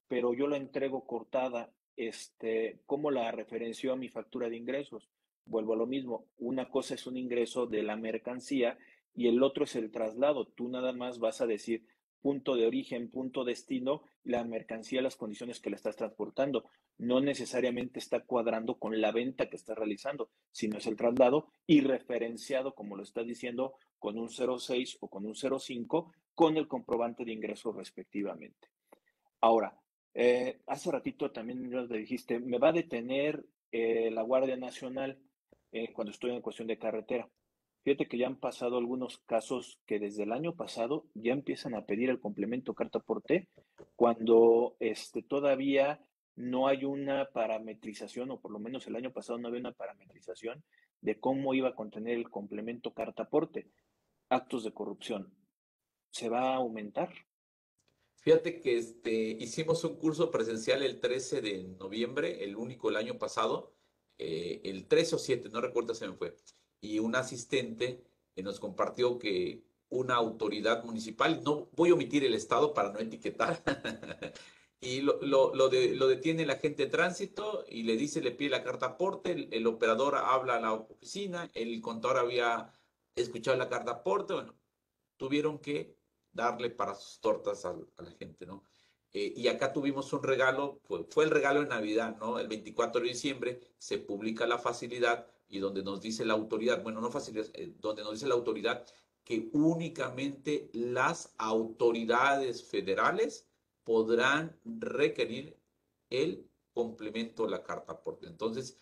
pero yo la entrego cortada. Este, ¿Cómo la referenció a mi factura de ingresos? vuelvo a lo mismo, una cosa es un ingreso de la mercancía y el otro es el traslado. Tú nada más vas a decir punto de origen, punto destino, la mercancía, las condiciones que la estás transportando. No necesariamente está cuadrando con la venta que estás realizando, sino es el traslado y referenciado, como lo estás diciendo, con un 06 o con un 05, con el comprobante de ingreso respectivamente. Ahora, eh, hace ratito también nos dijiste, me va a detener eh, la Guardia Nacional. Eh, cuando estoy en cuestión de carretera. Fíjate que ya han pasado algunos casos que desde el año pasado ya empiezan a pedir el complemento carta por T cuando este, todavía no hay una parametrización, o por lo menos el año pasado no había una parametrización de cómo iba a contener el complemento carta aporte. Actos de corrupción. ¿Se va a aumentar? Fíjate que este, hicimos un curso presencial el 13 de noviembre, el único el año pasado, eh, el 3 o 7, no recuerdo se me fue, y un asistente nos compartió que una autoridad municipal, no voy a omitir el estado para no etiquetar, y lo, lo, detiene el agente de tránsito y le dice, le pide la carta aporte, el, operador habla a la oficina, el contador había escuchado la carta aporte, bueno, tuvieron que darle para sus tortas a la gente, ¿no? Eh, y acá tuvimos un regalo, fue el regalo de Navidad, ¿no? El 24 de diciembre se publica la facilidad y donde nos dice la autoridad, bueno, no facilidad, eh, donde nos dice la autoridad que únicamente las autoridades federales podrán requerir el complemento de la carta aporte. Entonces,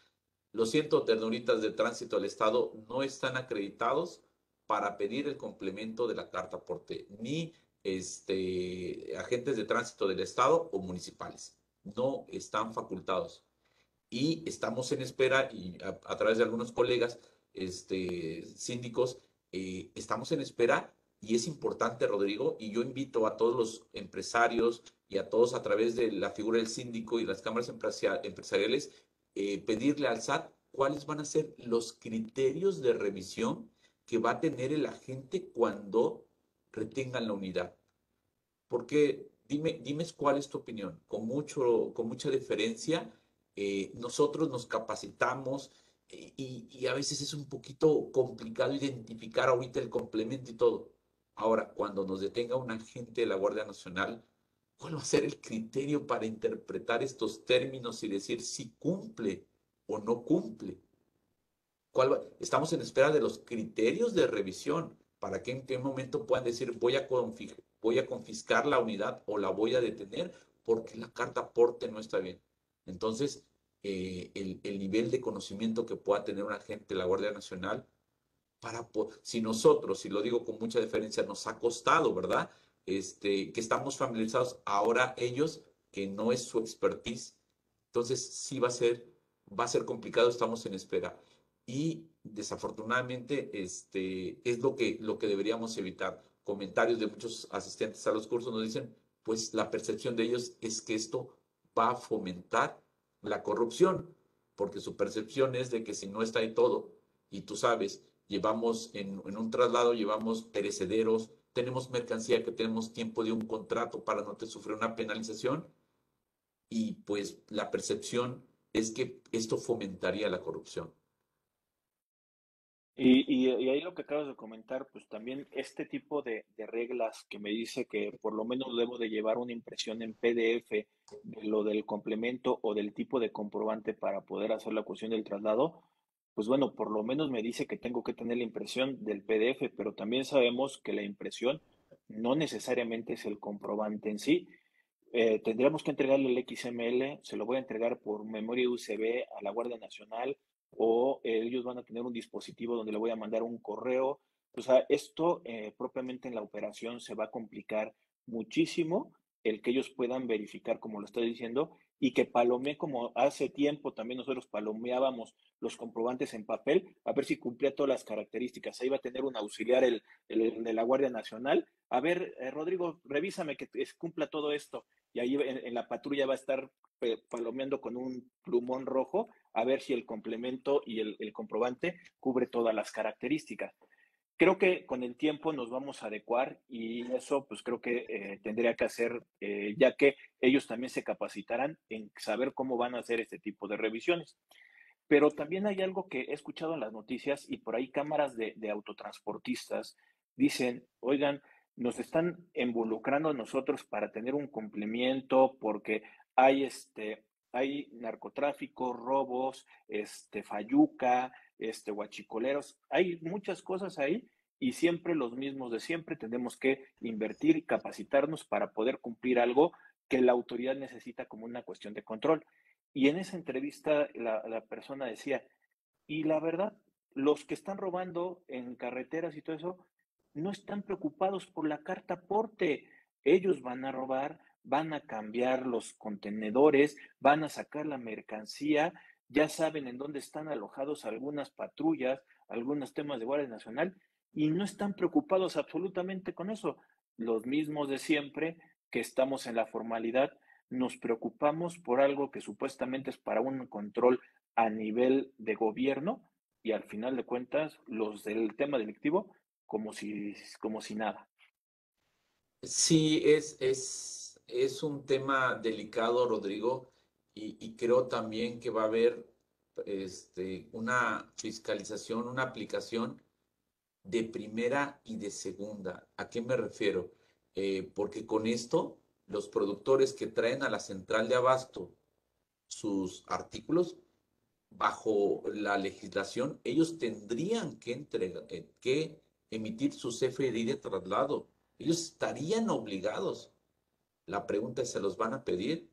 los siento, ternuritas de tránsito al Estado no están acreditados para pedir el complemento de la carta aporte, ni este, agentes de tránsito del Estado o municipales. No están facultados. Y estamos en espera, y a, través de algunos colegas este, síndicos, eh, estamos en espera y es importante, Rodrigo, y yo invito a todos los empresarios y a todos a través de la figura del síndico y las cámaras empresariales, eh, pedirle al SAT cuáles van a ser los criterios de revisión que va a tener el agente cuando retengan la unidad. Porque dime, dime cuál es tu opinión. Con, mucho, con mucha diferencia, eh, nosotros nos capacitamos eh, y, a veces es un poquito complicado identificar ahorita el complemento y todo. Ahora, cuando nos detenga un agente de la Guardia Nacional, ¿cuál va a ser el criterio para interpretar estos términos y decir si cumple o no cumple? ¿Cuál Estamos en espera de los criterios de revisión para que en qué momento puedan decir voy a, voy a confiscar la unidad o la voy a detener porque la carta aporte no está bien. Entonces, eh, el, nivel de conocimiento que pueda tener un agente de la Guardia Nacional, para si nosotros, si lo digo con mucha diferencia, nos ha costado, ¿verdad? Este, que estamos familiarizados, ahora ellos, que no es su expertise, entonces sí va a ser, va a ser complicado, estamos en espera y desafortunadamente este, es lo que, lo que deberíamos evitar. Comentarios de muchos asistentes a los cursos nos dicen, pues la percepción de ellos es que esto va a fomentar la corrupción, porque su percepción es de que si no está ahí todo, y tú sabes, llevamos en, un traslado, llevamos perecederos, tenemos mercancía que tenemos tiempo de un contrato para no te sufrir una penalización, y pues la percepción es que esto fomentaría la corrupción. Y, ahí lo que acabas de comentar, pues también este tipo de, reglas que me dice que por lo menos debo de llevar una impresión en PDF de lo del complemento o del tipo de comprobante para poder hacer la cuestión del traslado, pues bueno, por lo menos me dice que tengo que tener la impresión del PDF, pero también sabemos que la impresión no necesariamente es el comprobante en sí. Eh, tendríamos que entregarle el XML, se lo voy a entregar por memoria USB a la Guardia Nacional o ellos van a tener un dispositivo donde le voy a mandar un correo. O sea, esto eh, propiamente en la operación se va a complicar muchísimo el que ellos puedan verificar, como lo estoy diciendo, y que palomee como hace tiempo también nosotros palomeábamos los comprobantes en papel, a ver si cumplía todas las características. Ahí va a tener un auxiliar el, de la Guardia Nacional. A ver, eh, Rodrigo, revísame que cumpla todo esto. Y ahí en, la patrulla va a estar palomeando con un plumón rojo a ver si el complemento y el comprobante cubre todas las características. Creo que con el tiempo nos vamos a adecuar y eso pues creo que eh, tendría que hacer, eh, ya que ellos también se capacitarán en saber cómo van a hacer este tipo de revisiones. Pero también hay algo que he escuchado en las noticias y por ahí cámaras de, autotransportistas dicen, oigan, nos están involucrando a nosotros para tener un cumplimiento porque hay este hay narcotráfico, robos, este fayuca, este, guachicoleros. Hay muchas cosas ahí y siempre los mismos de siempre. Tenemos que invertir y capacitarnos para poder cumplir algo que la autoridad necesita como una cuestión de control. Y en esa entrevista la, la persona decía, y la verdad, los que están robando en carreteras y todo eso, no están preocupados por la carta porte. Ellos van a robar, van a cambiar los contenedores, van a sacar la mercancía ya saben en dónde están alojados algunas patrullas, algunos temas de Guardia Nacional, y no están preocupados absolutamente con eso. Los mismos de siempre que estamos en la formalidad, nos preocupamos por algo que supuestamente es para un control a nivel de gobierno y al final de cuentas los del tema delictivo como si, como si nada. Sí, es, es, es un tema delicado, Rodrigo y, creo también que va a haber este, una fiscalización, una aplicación de primera y de segunda. ¿A qué me refiero? Eh, porque con esto, los productores que traen a la central de abasto sus artículos, bajo la legislación, ellos tendrían que, eh, emitir su CFDI de traslado. Ellos estarían obligados. La pregunta es, ¿se los van a pedir?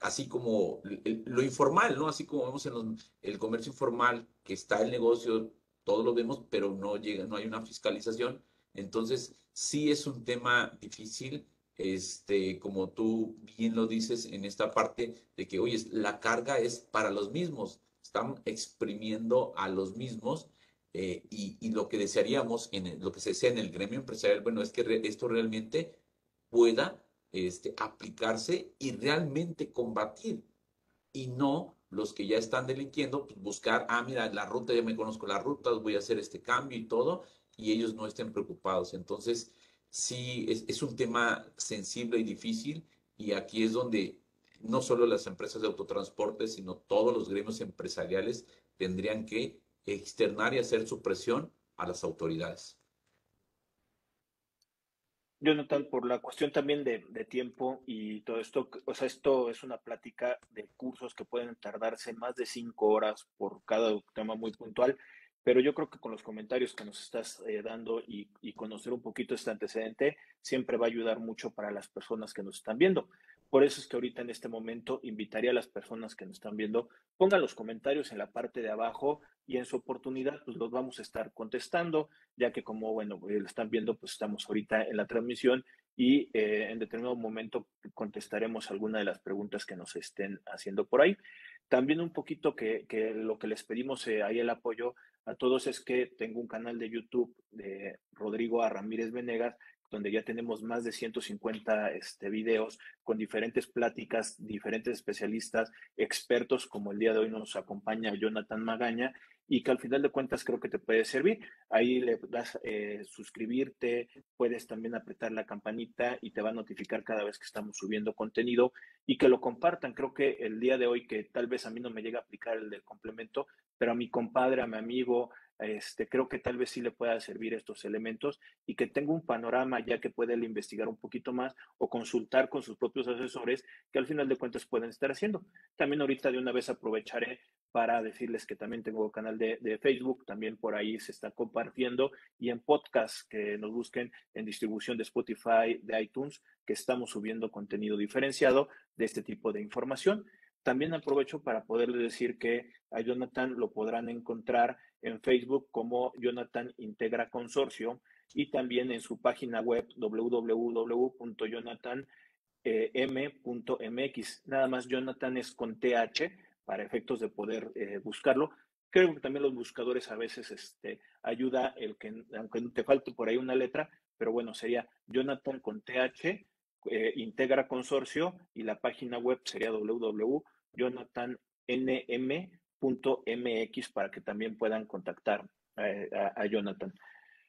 así como lo informal, ¿no? Así como vemos en el comercio informal, que está el negocio, todo lo vemos, pero no llega, no hay una fiscalización. Entonces, sí es un tema difícil, este, como tú bien lo dices en esta parte de que, oye, la carga es para los mismos, están exprimiendo a los mismos eh, y, lo que desearíamos, en lo que se desea en el gremio empresarial, bueno, es que esto realmente pueda este, aplicarse y realmente combatir y no los que ya están delinquiendo, pues buscar, ah, mira, la ruta, ya me conozco la ruta, voy a hacer este cambio y todo, y ellos no estén preocupados. Entonces, sí, es, es un tema sensible y difícil, y aquí es donde no solo las empresas de autotransporte, sino todos los gremios empresariales tendrían que externar y hacer su presión a las autoridades. Jonathan, por la cuestión también de, tiempo y todo esto, o sea, esto es una plática de cursos que pueden tardarse más de cinco horas por cada tema muy puntual, pero yo creo que con los comentarios que nos estás eh, dando y, y, conocer un poquito este antecedente, siempre va a ayudar mucho para las personas que nos están viendo. Por eso es que ahorita en este momento invitaría a las personas que nos están viendo, pongan los comentarios en la parte de abajo y en su oportunidad pues los vamos a estar contestando, ya que como, bueno, eh, lo están viendo, pues estamos ahorita en la transmisión y eh, en determinado momento contestaremos alguna de las preguntas que nos estén haciendo por ahí. También un poquito que, lo que les pedimos eh, ahí el apoyo a todos es que tengo un canal de YouTube de Rodrigo A. Ramírez Venegas donde ya tenemos más de 150 este, videos con diferentes pláticas, diferentes especialistas, expertos, como el día de hoy nos acompaña Jonathan Magaña, y que al final de cuentas creo que te puede servir. Ahí le das eh, suscribirte, puedes también apretar la campanita y te va a notificar cada vez que estamos subiendo contenido y que lo compartan. Creo que el día de hoy, que tal vez a mí no me llega a aplicar el del complemento, pero a mi compadre, a mi amigo, este, creo que tal vez sí le pueda servir estos elementos y que tenga un panorama ya que puede investigar un poquito más o consultar con sus propios asesores que al final de cuentas pueden estar haciendo. También ahorita de una vez aprovecharé para decirles que también tengo canal de, de Facebook, también por ahí se está compartiendo y en podcast que nos busquen en distribución de Spotify, de iTunes, que estamos subiendo contenido diferenciado de este tipo de información. También aprovecho para poderles decir que a Jonathan lo podrán encontrar en Facebook como Jonathan Integra Consorcio y también en su página web www.jonathan.m.mx. Nada más Jonathan es con TH para efectos de poder eh, buscarlo. Creo que también los buscadores a veces este, ayuda el que, aunque te falte por ahí una letra, pero bueno, sería Jonathan con TH, eh, Integra Consorcio y la página web sería www.jonathan.nm.mx para que también puedan contactar a, a Jonathan.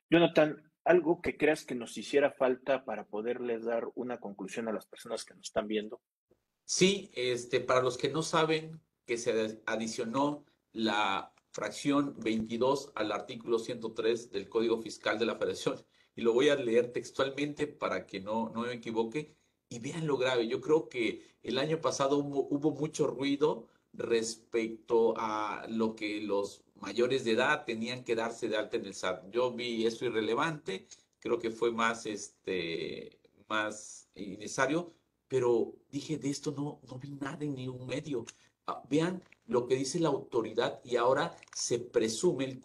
Jonathan, algo que creas que nos hiciera falta para poderles dar una conclusión a las personas que nos están viendo. Sí, este, para los que no saben que se adicionó la fracción 22 al artículo 103 del Código Fiscal de la Federación. Y lo voy a leer textualmente para que no, no me equivoque. Y vean lo grave. Yo creo que el año pasado hubo, mucho ruido respecto a lo que los mayores de edad tenían que darse de alta en el SAT. Yo vi eso irrelevante, creo que fue más, este, más innecesario, pero dije, de esto no, no vi nada en ningún medio. Ah, vean lo que dice la autoridad y ahora se presume el,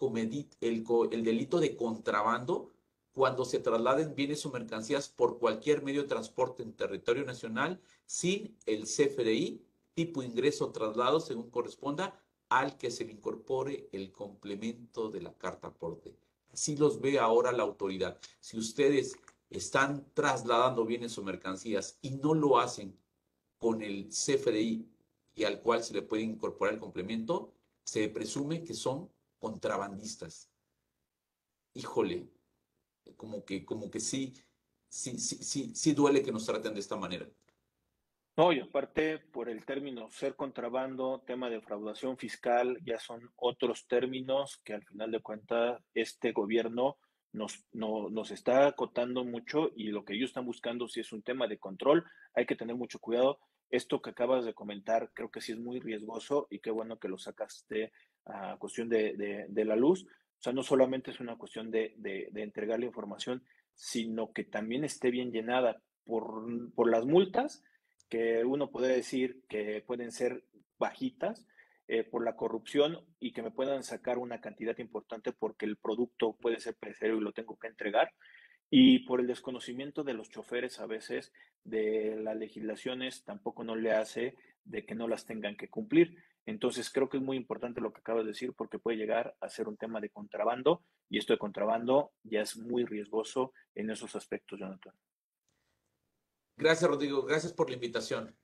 el, el delito de contrabando cuando se trasladen bienes o mercancías por cualquier medio de transporte en territorio nacional sin el CFDI, tipo ingreso traslado según corresponda, al que se le incorpore el complemento de la carta aporte. Así los ve ahora la autoridad. Si ustedes están trasladando bienes o mercancías y no lo hacen con el CFDI y al cual se le puede incorporar el complemento, se presume que son contrabandistas. Híjole, como que, como que sí, sí, sí, sí, sí duele que nos traten de esta manera. No, y aparte, por el término ser contrabando, tema de fraudación fiscal, ya son otros términos que al final de cuentas este gobierno nos, no, nos está acotando mucho y lo que ellos están buscando si es un tema de control, hay que tener mucho cuidado esto que acabas de comentar creo que sí es muy riesgoso y qué bueno que lo sacaste a cuestión de, la luz. O sea, no solamente es una cuestión de, entregar la información, sino que también esté bien llenada por, las multas, que uno puede decir que pueden ser bajitas, eh, por la corrupción y que me puedan sacar una cantidad importante porque el producto puede ser perecedero y lo tengo que entregar. Y por el desconocimiento de los choferes a veces de las legislaciones tampoco no le hace de que no las tengan que cumplir. Entonces creo que es muy importante lo que acabas de decir porque puede llegar a ser un tema de contrabando y esto de contrabando ya es muy riesgoso en esos aspectos, Jonathan. Gracias, Rodrigo. Gracias por la invitación.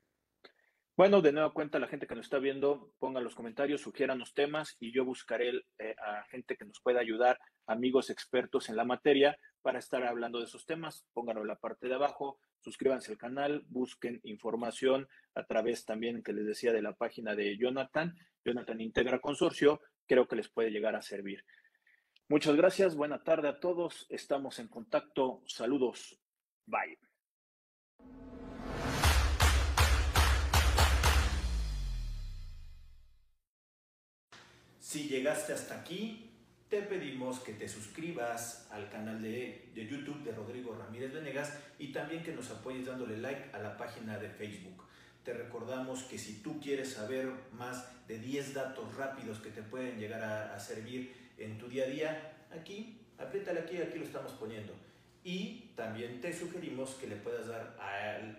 Bueno, de nueva cuenta, la gente que nos está viendo, pongan los comentarios, sugieran los temas y yo buscaré eh, a gente que nos pueda ayudar, amigos expertos en la materia, para estar hablando de esos temas. Pónganlo en la parte de abajo, suscríbanse al canal, busquen información a través también, que les decía, de la página de Jonathan, Jonathan Integra Consorcio, creo que les puede llegar a servir. Muchas gracias, buena tarde a todos, estamos en contacto, saludos, bye. Si llegaste hasta aquí, te pedimos que te suscribas al canal de, YouTube de Rodrigo Ramírez Venegas y también que nos apoyes dándole like a la página de Facebook. Te recordamos que si tú quieres saber más de 10 datos rápidos que te pueden llegar a, servir en tu día a día, aquí, apriétale aquí, aquí lo estamos poniendo. Y también te sugerimos que le puedas dar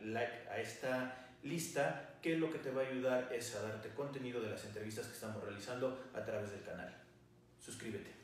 like a esta lista, que lo que te va a ayudar es a darte contenido de las entrevistas que estamos realizando a través del canal. Suscríbete.